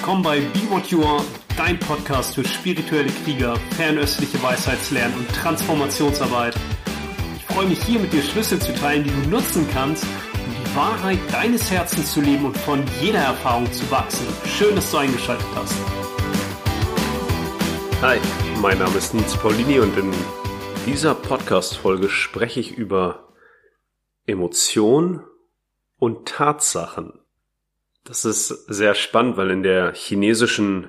Willkommen bei Be What You Are, dein Podcast für spirituelle Krieger, fernöstliche Weisheitslernen und Transformationsarbeit. Ich freue mich hier mit dir Schlüssel zu teilen, die du nutzen kannst, um die Wahrheit deines Herzens zu leben und von jeder Erfahrung zu wachsen. Schön, dass du eingeschaltet hast. Hi, mein Name ist Nils Paulini und in dieser Podcast-Folge spreche ich über Emotion und Tatsachen. Das ist sehr spannend, weil in der chinesischen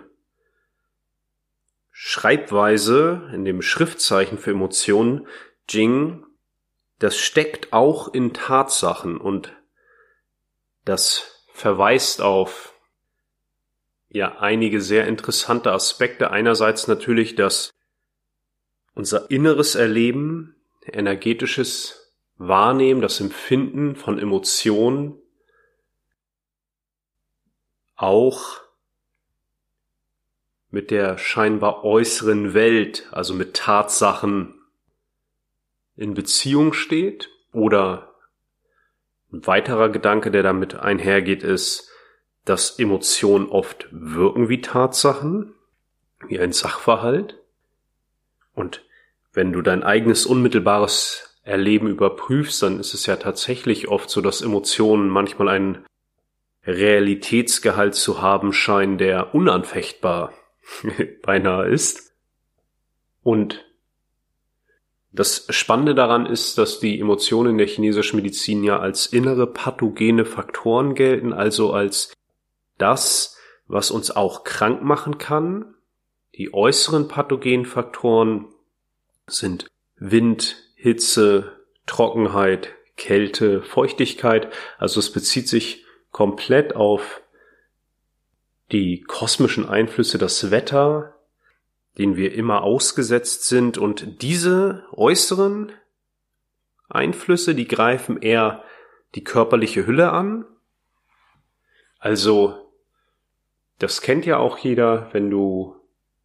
Schreibweise, in dem Schriftzeichen für Emotionen, Jing, das steckt auch in Tatsachen und das verweist auf ja einige sehr interessante Aspekte. Einerseits natürlich, dass unser inneres Erleben, energetisches Wahrnehmen, das Empfinden von Emotionen auch mit der scheinbar äußeren Welt, also mit Tatsachen in Beziehung steht oder ein weiterer Gedanke, der damit einhergeht, ist, dass Emotionen oft wirken wie Tatsachen, wie ein Sachverhalt. Und wenn du dein eigenes unmittelbares Erleben überprüfst, dann ist es ja tatsächlich oft so, dass Emotionen manchmal einen Realitätsgehalt zu haben scheinen, der unanfechtbar beinahe ist. Und das Spannende daran ist, dass die Emotionen in der chinesischen Medizin ja als innere pathogene Faktoren gelten, also als das, was uns auch krank machen kann. Die äußeren pathogenen Faktoren sind Wind, Hitze, Trockenheit, Kälte, Feuchtigkeit. Also es bezieht sich komplett auf die kosmischen Einflüsse, das Wetter, denen wir immer ausgesetzt sind und diese äußeren Einflüsse, die greifen eher die körperliche Hülle an. Also, das kennt ja auch jeder, wenn du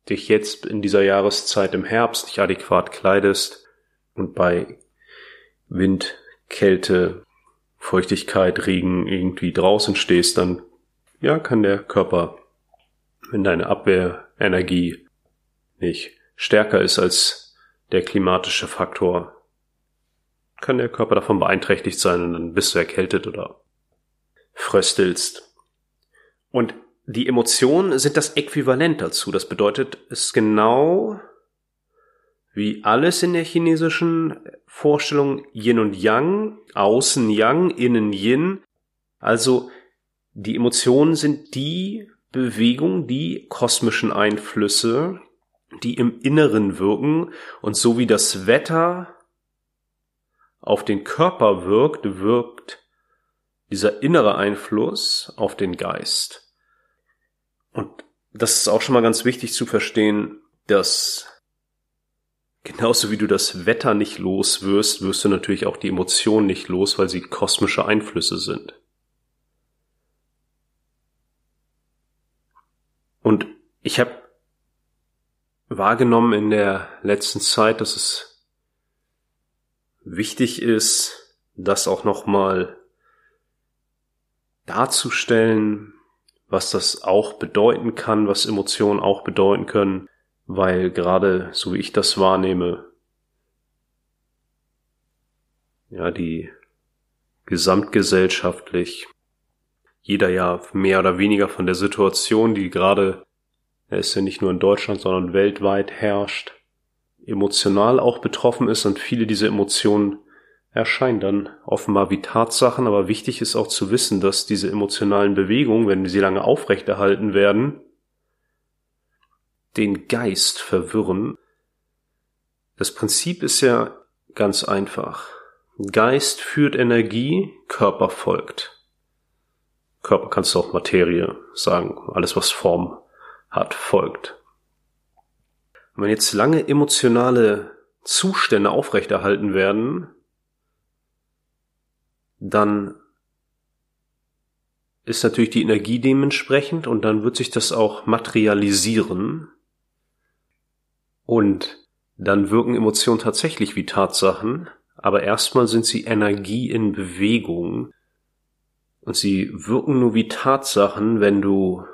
dich jetzt in dieser Jahreszeit im Herbst nicht adäquat kleidest und bei Wind, Kälte, Feuchtigkeit, Regen irgendwie draußen stehst, dann ja, kann der Körper, wenn deine Abwehrenergie nicht stärker ist als der klimatische Faktor, kann der Körper davon beeinträchtigt sein und dann bist du erkältet oder fröstelst. Und die Emotionen sind das Äquivalent dazu. Das bedeutet, es ist genau wie alles in der chinesischen Vorstellung Yin und Yang, außen Yang, innen Yin. Also die Emotionen sind die Bewegung, die kosmischen Einflüsse, die im Inneren wirken und so wie das Wetter auf den Körper wirkt, wirkt dieser innere Einfluss auf den Geist. Und das ist auch schon mal ganz wichtig zu verstehen, dass Genauso wie du das Wetter nicht los wirst, wirst du natürlich auch die Emotionen nicht los, weil sie kosmische Einflüsse sind. Und ich habe wahrgenommen in der letzten Zeit, dass es wichtig ist, das auch nochmal darzustellen, was das auch bedeuten kann, was Emotionen auch bedeuten können weil gerade so wie ich das wahrnehme, ja, die gesamtgesellschaftlich jeder ja mehr oder weniger von der Situation, die gerade, er ist ja nicht nur in Deutschland, sondern weltweit herrscht, emotional auch betroffen ist und viele dieser Emotionen erscheinen dann offenbar wie Tatsachen, aber wichtig ist auch zu wissen, dass diese emotionalen Bewegungen, wenn sie lange aufrechterhalten werden, den Geist verwirren. Das Prinzip ist ja ganz einfach. Geist führt Energie, Körper folgt. Körper kannst du auch Materie sagen. Alles, was Form hat, folgt. Und wenn jetzt lange emotionale Zustände aufrechterhalten werden, dann ist natürlich die Energie dementsprechend und dann wird sich das auch materialisieren und dann wirken Emotionen tatsächlich wie Tatsachen, aber erstmal sind sie Energie in Bewegung. Und sie wirken nur wie Tatsachen, wenn du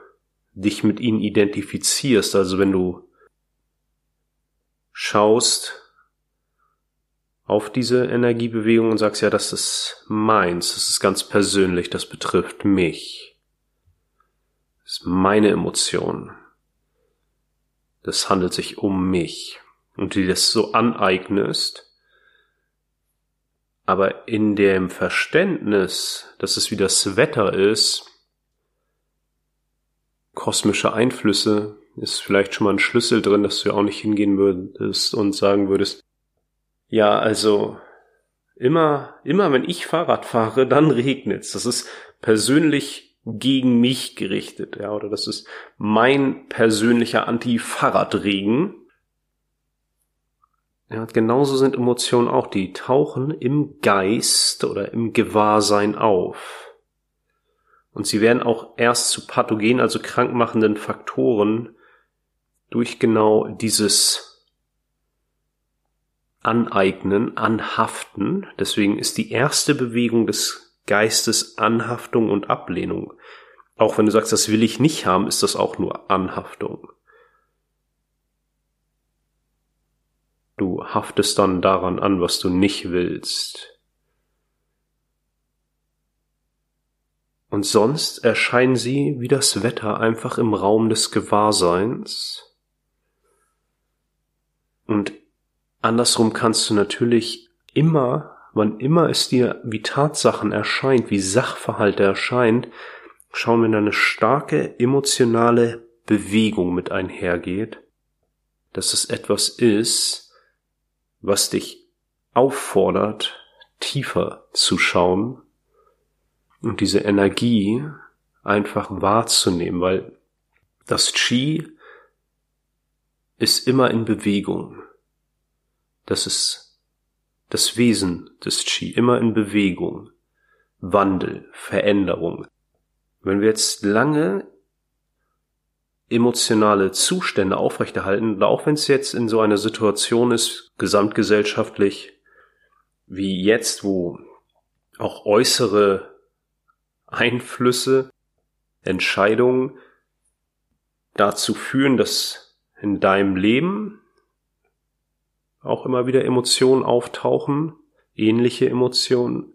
dich mit ihnen identifizierst. Also wenn du schaust auf diese Energiebewegung und sagst, ja, das ist meins, das ist ganz persönlich, das betrifft mich. Das ist meine Emotion. Das handelt sich um mich. Und du das so aneignest, aber in dem Verständnis, dass es wie das Wetter ist, kosmische Einflüsse, ist vielleicht schon mal ein Schlüssel drin, dass du ja auch nicht hingehen würdest und sagen würdest, ja, also immer, immer wenn ich Fahrrad fahre, dann regnet's. Das ist persönlich gegen mich gerichtet, ja, oder das ist mein persönlicher Anti-Fahrradregen. Ja, genauso sind Emotionen auch, die tauchen im Geist oder im Gewahrsein auf. Und sie werden auch erst zu pathogen, also krankmachenden Faktoren durch genau dieses Aneignen, Anhaften. Deswegen ist die erste Bewegung des Geistes Anhaftung und Ablehnung. Auch wenn du sagst, das will ich nicht haben, ist das auch nur Anhaftung. Du haftest dann daran an, was du nicht willst. Und sonst erscheinen sie wie das Wetter einfach im Raum des Gewahrseins. Und andersrum kannst du natürlich immer, wann immer es dir wie Tatsachen erscheint, wie Sachverhalte erscheint, schauen, wenn eine starke emotionale Bewegung mit einhergeht, dass es etwas ist, was dich auffordert, tiefer zu schauen und diese Energie einfach wahrzunehmen, weil das Qi ist immer in Bewegung. Das ist das Wesen des Qi, immer in Bewegung. Wandel, Veränderung. Wenn wir jetzt lange emotionale Zustände aufrechterhalten, auch wenn es jetzt in so einer Situation ist, gesamtgesellschaftlich, wie jetzt, wo auch äußere Einflüsse, Entscheidungen dazu führen, dass in deinem Leben auch immer wieder Emotionen auftauchen, ähnliche Emotionen.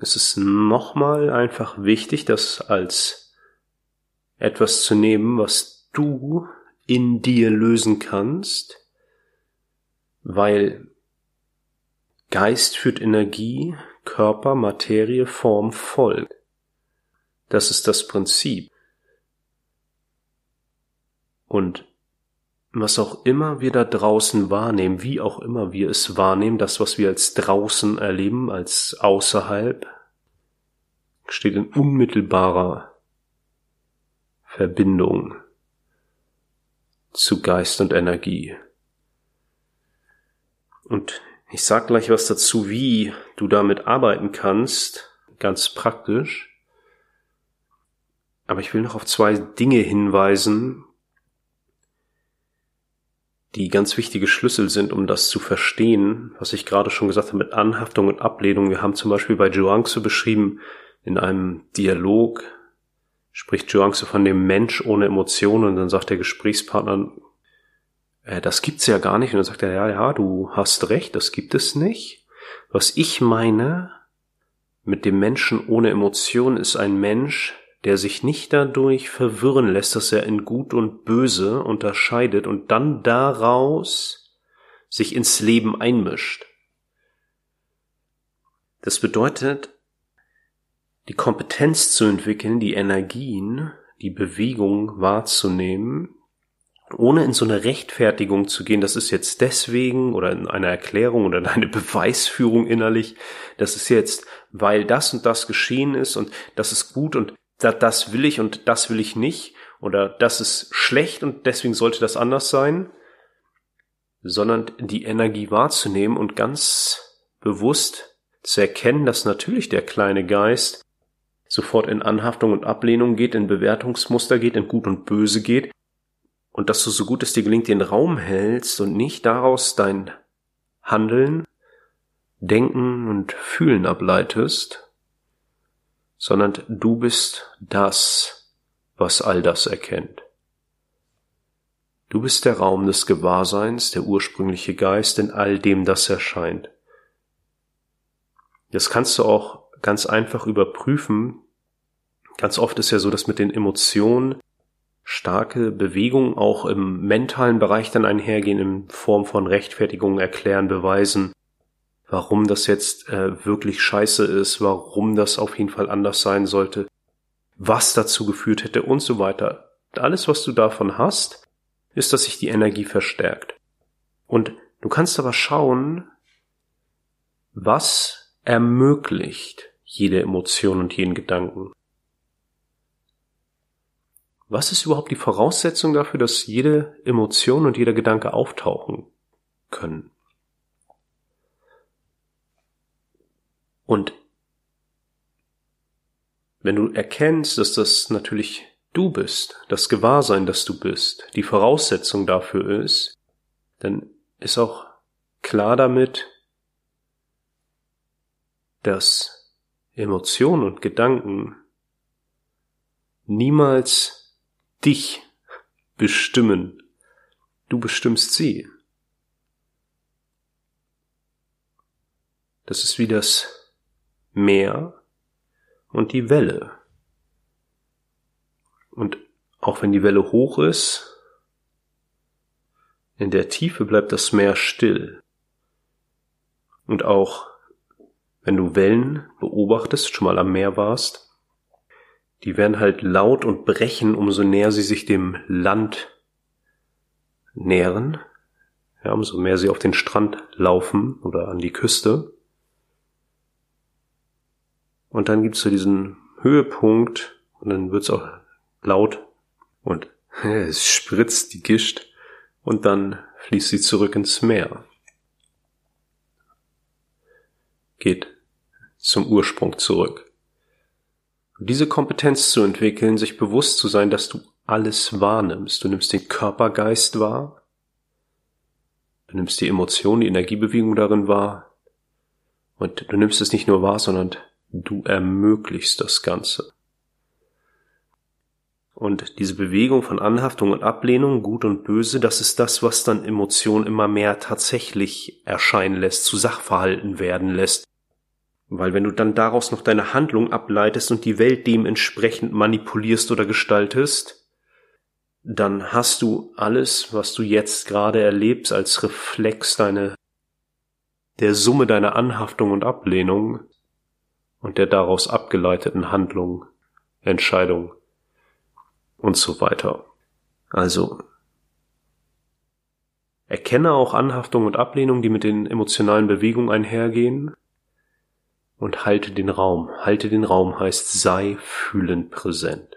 Es ist nochmal einfach wichtig, das als etwas zu nehmen, was du in dir lösen kannst, weil Geist führt Energie, Körper, Materie, Form, Volk. Das ist das Prinzip. Und was auch immer wir da draußen wahrnehmen, wie auch immer wir es wahrnehmen, das, was wir als draußen erleben, als außerhalb, steht in unmittelbarer Verbindung zu Geist und Energie. Und ich sag gleich was dazu, wie du damit arbeiten kannst, ganz praktisch. Aber ich will noch auf zwei Dinge hinweisen, die ganz wichtige Schlüssel sind, um das zu verstehen, was ich gerade schon gesagt habe mit Anhaftung und Ablehnung. Wir haben zum Beispiel bei Zhuangzi beschrieben, in einem Dialog spricht Zhuangzi von dem Mensch ohne Emotionen und dann sagt der Gesprächspartner, äh, das gibt's ja gar nicht. Und dann sagt er, ja, ja, du hast recht, das gibt es nicht. Was ich meine mit dem Menschen ohne Emotionen ist ein Mensch, der sich nicht dadurch verwirren lässt, dass er in Gut und Böse unterscheidet und dann daraus sich ins Leben einmischt. Das bedeutet, die Kompetenz zu entwickeln, die Energien, die Bewegung wahrzunehmen, ohne in so eine Rechtfertigung zu gehen, das ist jetzt deswegen oder in einer Erklärung oder in eine Beweisführung innerlich, das ist jetzt, weil das und das geschehen ist und das ist gut und das, das will ich und das will ich nicht oder das ist schlecht und deswegen sollte das anders sein, sondern die Energie wahrzunehmen und ganz bewusst zu erkennen, dass natürlich der kleine Geist sofort in Anhaftung und Ablehnung geht, in Bewertungsmuster geht, in Gut und Böse geht, und dass du so gut es dir gelingt den Raum hältst und nicht daraus dein Handeln, Denken und Fühlen ableitest, sondern du bist das, was all das erkennt. Du bist der Raum des Gewahrseins, der ursprüngliche Geist in all dem, das erscheint. Das kannst du auch ganz einfach überprüfen. Ganz oft ist ja so, dass mit den Emotionen starke Bewegungen auch im mentalen Bereich dann einhergehen in Form von Rechtfertigungen, Erklären, Beweisen, warum das jetzt äh, wirklich scheiße ist, warum das auf jeden Fall anders sein sollte, was dazu geführt hätte und so weiter. Alles, was du davon hast, ist, dass sich die Energie verstärkt. Und du kannst aber schauen, was ermöglicht jede Emotion und jeden Gedanken. Was ist überhaupt die Voraussetzung dafür, dass jede Emotion und jeder Gedanke auftauchen können? Und wenn du erkennst, dass das natürlich du bist, das Gewahrsein, dass du bist, die Voraussetzung dafür ist, dann ist auch klar damit, dass Emotionen und Gedanken niemals dich bestimmen. Du bestimmst sie. Das ist wie das Meer und die Welle. Und auch wenn die Welle hoch ist, in der Tiefe bleibt das Meer still. Und auch wenn du Wellen beobachtest, schon mal am Meer warst, die werden halt laut und brechen, umso näher sie sich dem Land nähern, ja, umso mehr sie auf den Strand laufen oder an die Küste. Und dann gibt's so diesen Höhepunkt und dann wird's auch laut und es spritzt die Gischt und dann fließt sie zurück ins Meer. Geht zum Ursprung zurück. Diese Kompetenz zu entwickeln, sich bewusst zu sein, dass du alles wahrnimmst. Du nimmst den Körpergeist wahr. Du nimmst die Emotion, die Energiebewegung darin wahr. Und du nimmst es nicht nur wahr, sondern du ermöglichst das Ganze. Und diese Bewegung von Anhaftung und Ablehnung, gut und böse, das ist das, was dann Emotionen immer mehr tatsächlich erscheinen lässt, zu Sachverhalten werden lässt. Weil wenn du dann daraus noch deine Handlung ableitest und die Welt dementsprechend manipulierst oder gestaltest, dann hast du alles, was du jetzt gerade erlebst, als Reflex deine, der Summe deiner Anhaftung und Ablehnung und der daraus abgeleiteten Handlung, Entscheidung und so weiter. Also erkenne auch Anhaftung und Ablehnung, die mit den emotionalen Bewegungen einhergehen und halte den Raum. Halte den Raum heißt sei fühlend präsent.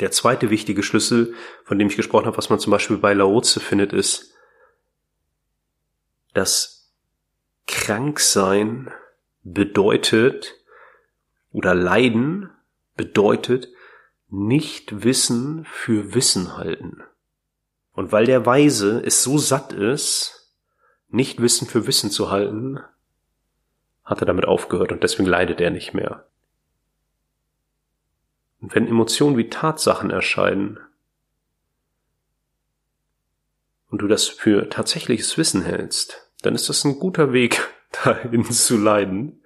Der zweite wichtige Schlüssel, von dem ich gesprochen habe, was man zum Beispiel bei Laoze findet, ist, dass Kranksein bedeutet oder Leiden bedeutet, nicht Wissen für Wissen halten. Und weil der Weise es so satt ist, nicht Wissen für Wissen zu halten, hat er damit aufgehört und deswegen leidet er nicht mehr. Und wenn Emotionen wie Tatsachen erscheinen und du das für tatsächliches Wissen hältst, dann ist das ein guter Weg, dahin zu leiden,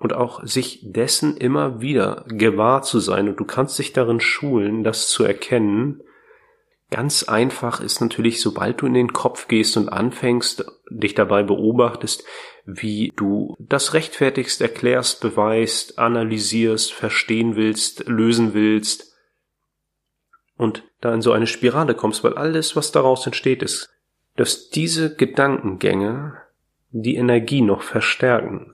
und auch sich dessen immer wieder gewahr zu sein und du kannst dich darin schulen, das zu erkennen. Ganz einfach ist natürlich, sobald du in den Kopf gehst und anfängst, dich dabei beobachtest, wie du das rechtfertigst, erklärst, beweist, analysierst, verstehen willst, lösen willst und da in so eine Spirale kommst, weil alles, was daraus entsteht, ist, dass diese Gedankengänge die Energie noch verstärken.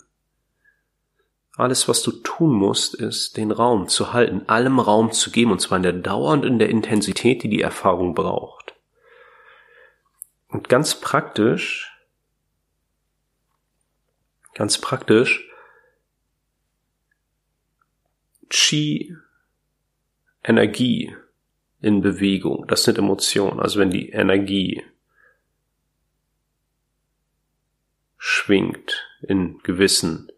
Alles, was du tun musst, ist, den Raum zu halten, allem Raum zu geben, und zwar in der Dauer und in der Intensität, die die Erfahrung braucht. Und ganz praktisch, ganz praktisch, Chi, Energie in Bewegung, das sind Emotionen. Also wenn die Energie schwingt in gewissen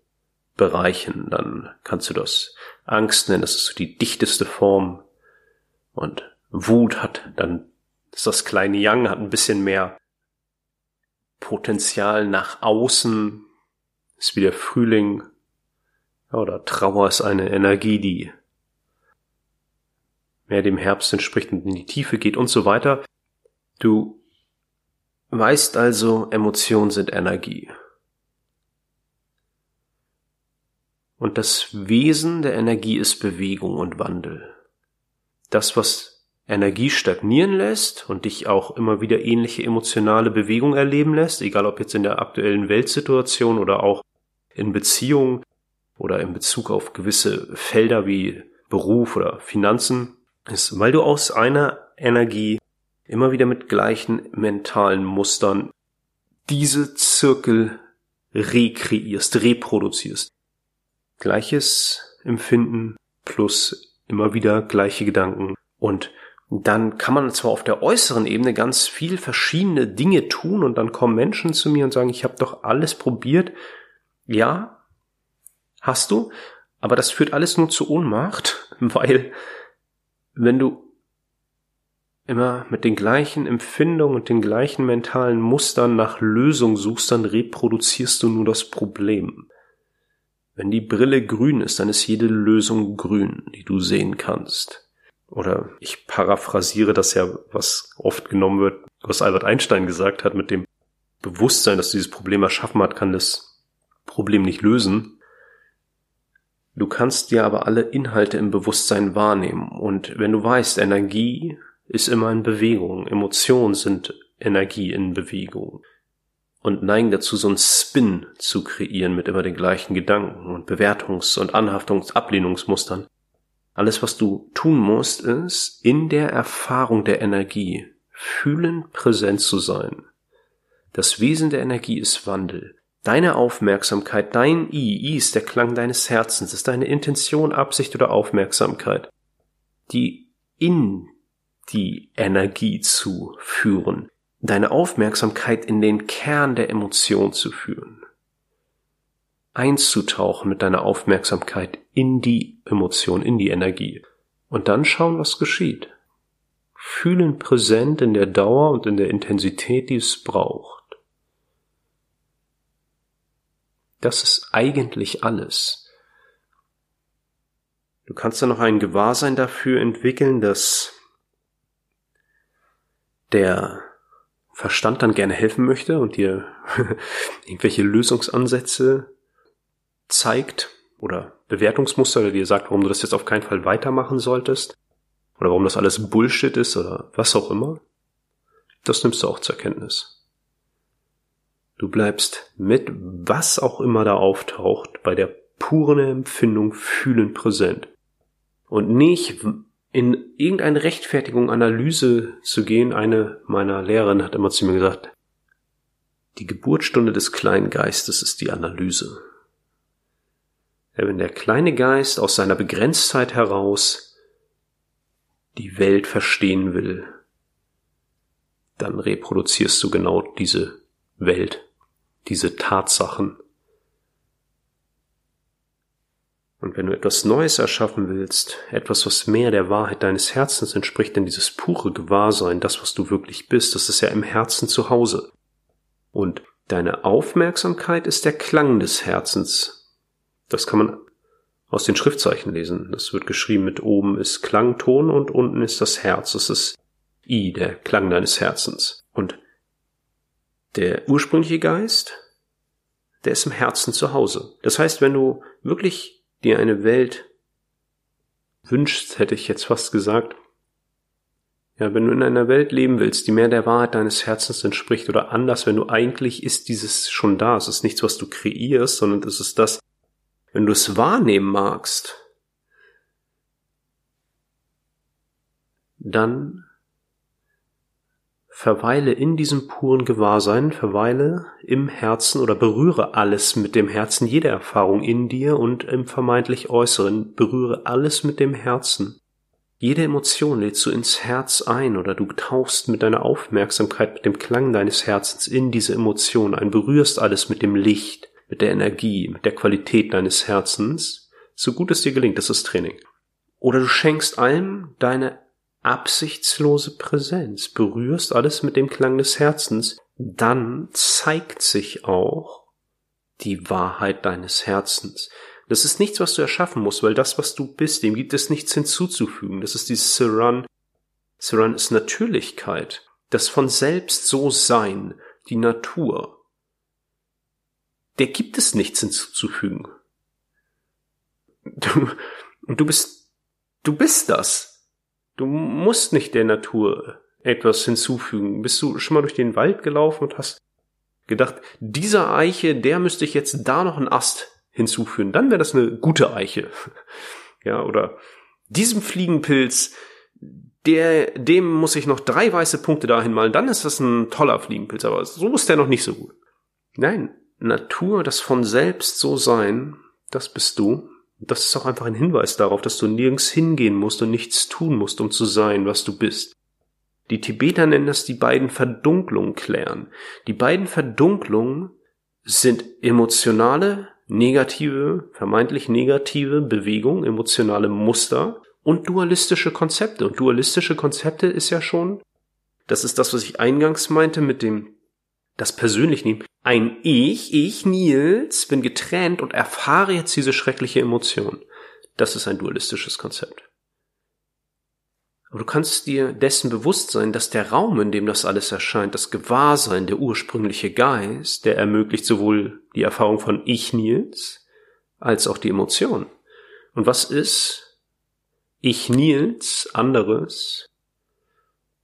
Bereichen, dann kannst du das Angst nennen, das ist so die dichteste Form. Und Wut hat dann, ist das kleine Yang, hat ein bisschen mehr Potenzial nach außen, ist wie der Frühling. Ja, oder Trauer ist eine Energie, die mehr dem Herbst entspricht und in die Tiefe geht und so weiter. Du weißt also, Emotionen sind Energie. Und das Wesen der Energie ist Bewegung und Wandel. Das, was Energie stagnieren lässt und dich auch immer wieder ähnliche emotionale Bewegung erleben lässt, egal ob jetzt in der aktuellen Weltsituation oder auch in Beziehungen oder in Bezug auf gewisse Felder wie Beruf oder Finanzen, ist, weil du aus einer Energie immer wieder mit gleichen mentalen Mustern diese Zirkel rekreierst, reproduzierst. Gleiches Empfinden plus immer wieder gleiche Gedanken und dann kann man zwar auf der äußeren Ebene ganz viel verschiedene Dinge tun und dann kommen Menschen zu mir und sagen, ich habe doch alles probiert. Ja, hast du, aber das führt alles nur zu Ohnmacht, weil wenn du immer mit den gleichen Empfindungen und den gleichen mentalen Mustern nach Lösung suchst, dann reproduzierst du nur das Problem. Wenn die Brille grün ist, dann ist jede Lösung grün, die du sehen kannst. Oder ich paraphrasiere das ja, was oft genommen wird, was Albert Einstein gesagt hat, mit dem Bewusstsein, dass dieses Problem erschaffen hat, kann das Problem nicht lösen. Du kannst dir aber alle Inhalte im Bewusstsein wahrnehmen. Und wenn du weißt, Energie ist immer in Bewegung, Emotionen sind Energie in Bewegung und neigen dazu, so einen Spin zu kreieren mit immer den gleichen Gedanken und Bewertungs- und Anhaftungsablehnungsmustern. Alles, was du tun musst, ist, in der Erfahrung der Energie fühlen präsent zu sein. Das Wesen der Energie ist Wandel. Deine Aufmerksamkeit, dein I, I ist der Klang deines Herzens, ist deine Intention, Absicht oder Aufmerksamkeit, die in die Energie zu führen, deine Aufmerksamkeit in den Kern der Emotion zu führen, einzutauchen mit deiner Aufmerksamkeit in die Emotion, in die Energie und dann schauen, was geschieht. Fühlen präsent in der Dauer und in der Intensität, die es braucht. Das ist eigentlich alles. Du kannst dann noch ein Gewahrsein dafür entwickeln, dass der Verstand dann gerne helfen möchte und dir irgendwelche Lösungsansätze zeigt oder Bewertungsmuster oder dir sagt, warum du das jetzt auf keinen Fall weitermachen solltest oder warum das alles Bullshit ist oder was auch immer. Das nimmst du auch zur Kenntnis. Du bleibst mit was auch immer da auftaucht bei der puren Empfindung fühlen präsent. Und nicht in irgendeine Rechtfertigung, Analyse zu gehen. Eine meiner Lehrerinnen hat immer zu mir gesagt, die Geburtsstunde des kleinen Geistes ist die Analyse. Wenn der kleine Geist aus seiner Begrenztheit heraus die Welt verstehen will, dann reproduzierst du genau diese Welt diese Tatsachen. Und wenn du etwas Neues erschaffen willst, etwas, was mehr der Wahrheit deines Herzens entspricht, denn dieses pure Gewahrsein, das, was du wirklich bist, das ist ja im Herzen zu Hause. Und deine Aufmerksamkeit ist der Klang des Herzens. Das kann man aus den Schriftzeichen lesen. Das wird geschrieben mit oben ist Klangton und unten ist das Herz. Das ist I, der Klang deines Herzens. Und der ursprüngliche Geist, der ist im Herzen zu Hause. Das heißt, wenn du wirklich dir eine Welt wünschst, hätte ich jetzt fast gesagt, ja, wenn du in einer Welt leben willst, die mehr der Wahrheit deines Herzens entspricht oder anders, wenn du eigentlich ist dieses schon da, es ist nichts, was du kreierst, sondern es ist das, wenn du es wahrnehmen magst, dann verweile in diesem puren Gewahrsein, verweile im Herzen oder berühre alles mit dem Herzen, jede Erfahrung in dir und im vermeintlich Äußeren, berühre alles mit dem Herzen. Jede Emotion lädst du ins Herz ein oder du tauchst mit deiner Aufmerksamkeit, mit dem Klang deines Herzens in diese Emotion ein, berührst alles mit dem Licht, mit der Energie, mit der Qualität deines Herzens, so gut es dir gelingt, das ist Training. Oder du schenkst allem deine absichtslose Präsenz, berührst alles mit dem Klang des Herzens, dann zeigt sich auch die Wahrheit deines Herzens. Das ist nichts, was du erschaffen musst, weil das, was du bist, dem gibt es nichts hinzuzufügen. Das ist dieses Saran. Saran ist Natürlichkeit. Das von selbst so sein, die Natur. Der gibt es nichts hinzuzufügen. Du, du bist, du bist das. Du musst nicht der Natur etwas hinzufügen. Bist du schon mal durch den Wald gelaufen und hast gedacht, dieser Eiche, der müsste ich jetzt da noch einen Ast hinzufügen. Dann wäre das eine gute Eiche. Ja, oder diesem Fliegenpilz, der, dem muss ich noch drei weiße Punkte dahin malen. Dann ist das ein toller Fliegenpilz, aber so ist der noch nicht so gut. Nein, Natur, das von selbst so sein, das bist du. Das ist auch einfach ein Hinweis darauf, dass du nirgends hingehen musst und nichts tun musst, um zu sein, was du bist. Die Tibeter nennen das die beiden Verdunklungen klären. Die beiden Verdunklungen sind emotionale, negative, vermeintlich negative Bewegungen, emotionale Muster und dualistische Konzepte. Und dualistische Konzepte ist ja schon, das ist das, was ich eingangs meinte mit dem, das persönlich nehmen. Ein Ich, ich, Nils, bin getrennt und erfahre jetzt diese schreckliche Emotion. Das ist ein dualistisches Konzept. Aber du kannst dir dessen bewusst sein, dass der Raum, in dem das alles erscheint, das Gewahrsein, der ursprüngliche Geist, der ermöglicht sowohl die Erfahrung von Ich Nils als auch die Emotion. Und was ist Ich Nils anderes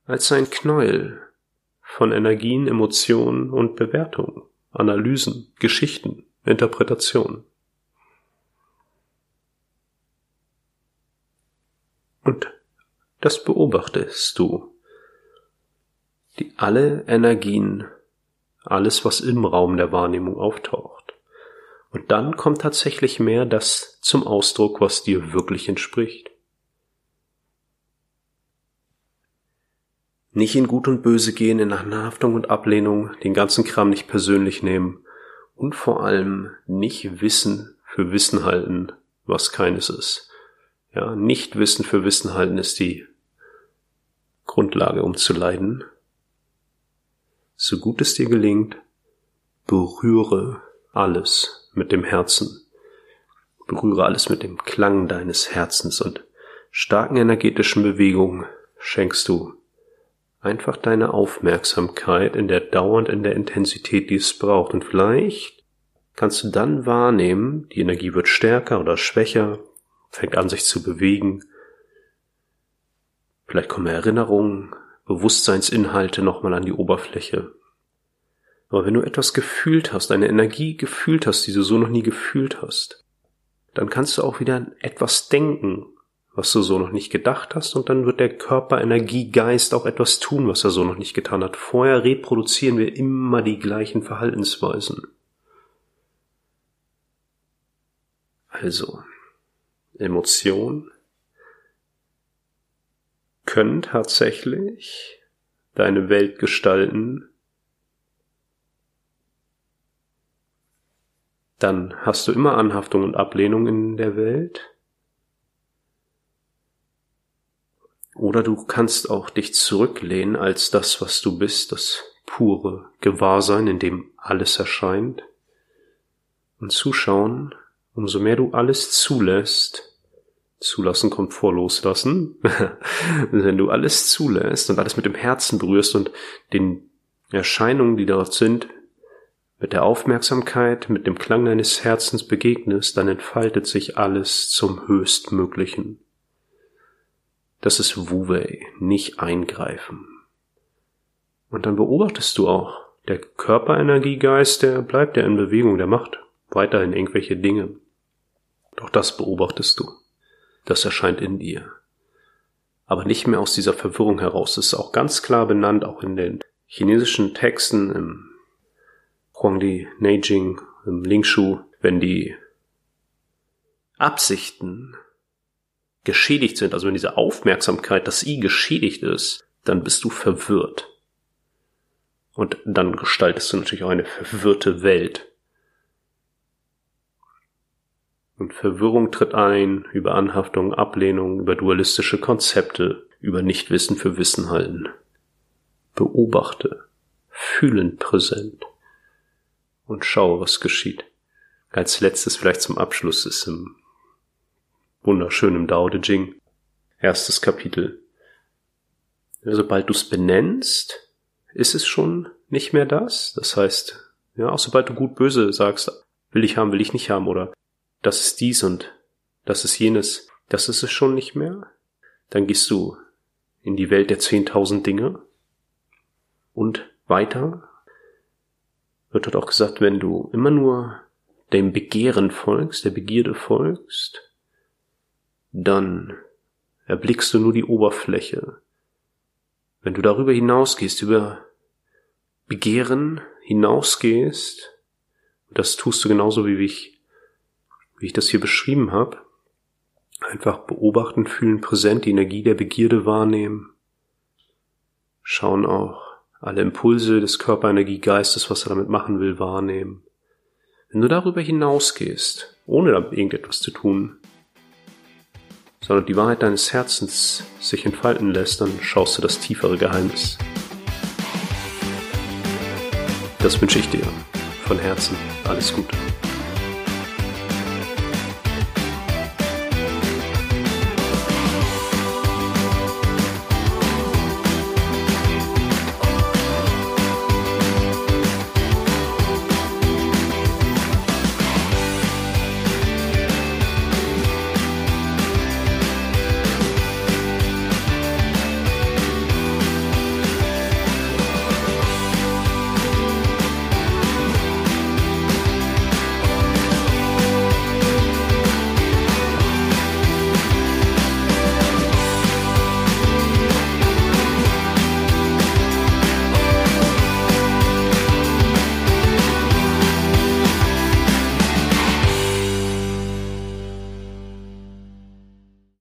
als ein Knäuel von Energien, Emotionen und Bewertungen, Analysen, Geschichten, Interpretationen? Und das beobachtest du. Die alle Energien, alles, was im Raum der Wahrnehmung auftaucht. Und dann kommt tatsächlich mehr das zum Ausdruck, was dir wirklich entspricht. Nicht in Gut und Böse gehen, in Anhaftung und Ablehnung, den ganzen Kram nicht persönlich nehmen und vor allem nicht Wissen für Wissen halten, was keines ist. Ja, nicht Wissen für Wissen halten ist die Grundlage, um zu leiden. So gut es dir gelingt, berühre alles mit dem Herzen. Berühre alles mit dem Klang deines Herzens und starken energetischen Bewegungen schenkst du einfach deine Aufmerksamkeit in der Dauer und in der Intensität, die es braucht. Und vielleicht kannst du dann wahrnehmen, die Energie wird stärker oder schwächer, fängt an sich zu bewegen Vielleicht kommen Erinnerungen, Bewusstseinsinhalte nochmal an die Oberfläche. Aber wenn du etwas gefühlt hast, eine Energie gefühlt hast, die du so noch nie gefühlt hast, dann kannst du auch wieder etwas denken, was du so noch nicht gedacht hast, und dann wird der Körper, Energie, Geist auch etwas tun, was er so noch nicht getan hat. Vorher reproduzieren wir immer die gleichen Verhaltensweisen. Also, Emotion, können tatsächlich deine Welt gestalten, dann hast du immer Anhaftung und Ablehnung in der Welt. Oder du kannst auch dich zurücklehnen als das, was du bist, das pure Gewahrsein, in dem alles erscheint, und zuschauen, umso mehr du alles zulässt, Zulassen kommt vor Loslassen. Wenn du alles zulässt und alles mit dem Herzen berührst und den Erscheinungen, die dort sind, mit der Aufmerksamkeit, mit dem Klang deines Herzens begegnest, dann entfaltet sich alles zum Höchstmöglichen. Das ist Wu-Wei, nicht eingreifen. Und dann beobachtest du auch, der Körperenergiegeist, der bleibt ja in Bewegung, der macht weiterhin irgendwelche Dinge. Doch das beobachtest du das erscheint in dir. Aber nicht mehr aus dieser Verwirrung heraus. Das ist auch ganz klar benannt, auch in den chinesischen Texten im Huangdi Neijing, im Lingshu, wenn die Absichten geschädigt sind, also wenn diese Aufmerksamkeit, das I geschädigt ist, dann bist du verwirrt. Und dann gestaltest du natürlich auch eine verwirrte Welt. Und Verwirrung tritt ein über Anhaftung, Ablehnung, über dualistische Konzepte, über Nichtwissen für Wissen halten. Beobachte, fühlend präsent und schaue, was geschieht. Als letztes vielleicht zum Abschluss ist im wunderschönen Dao De Jing, erstes Kapitel. Sobald du es benennst, ist es schon nicht mehr das. Das heißt, ja, auch sobald du gut böse sagst, will ich haben, will ich nicht haben oder das ist dies und das ist jenes, das ist es schon nicht mehr. Dann gehst du in die Welt der zehntausend Dinge und weiter wird dort auch gesagt, wenn du immer nur dem Begehren folgst, der Begierde folgst, dann erblickst du nur die Oberfläche. Wenn du darüber hinausgehst, über Begehren hinausgehst, das tust du genauso wie ich, wie ich das hier beschrieben habe, einfach beobachten, fühlen, präsent die Energie der Begierde wahrnehmen, schauen auch alle Impulse des Körperenergie, Geistes, was er damit machen will, wahrnehmen. Wenn du darüber hinausgehst, ohne da irgendetwas zu tun, sondern die Wahrheit deines Herzens sich entfalten lässt, dann schaust du das tiefere Geheimnis. Das wünsche ich dir. Von Herzen alles Gute.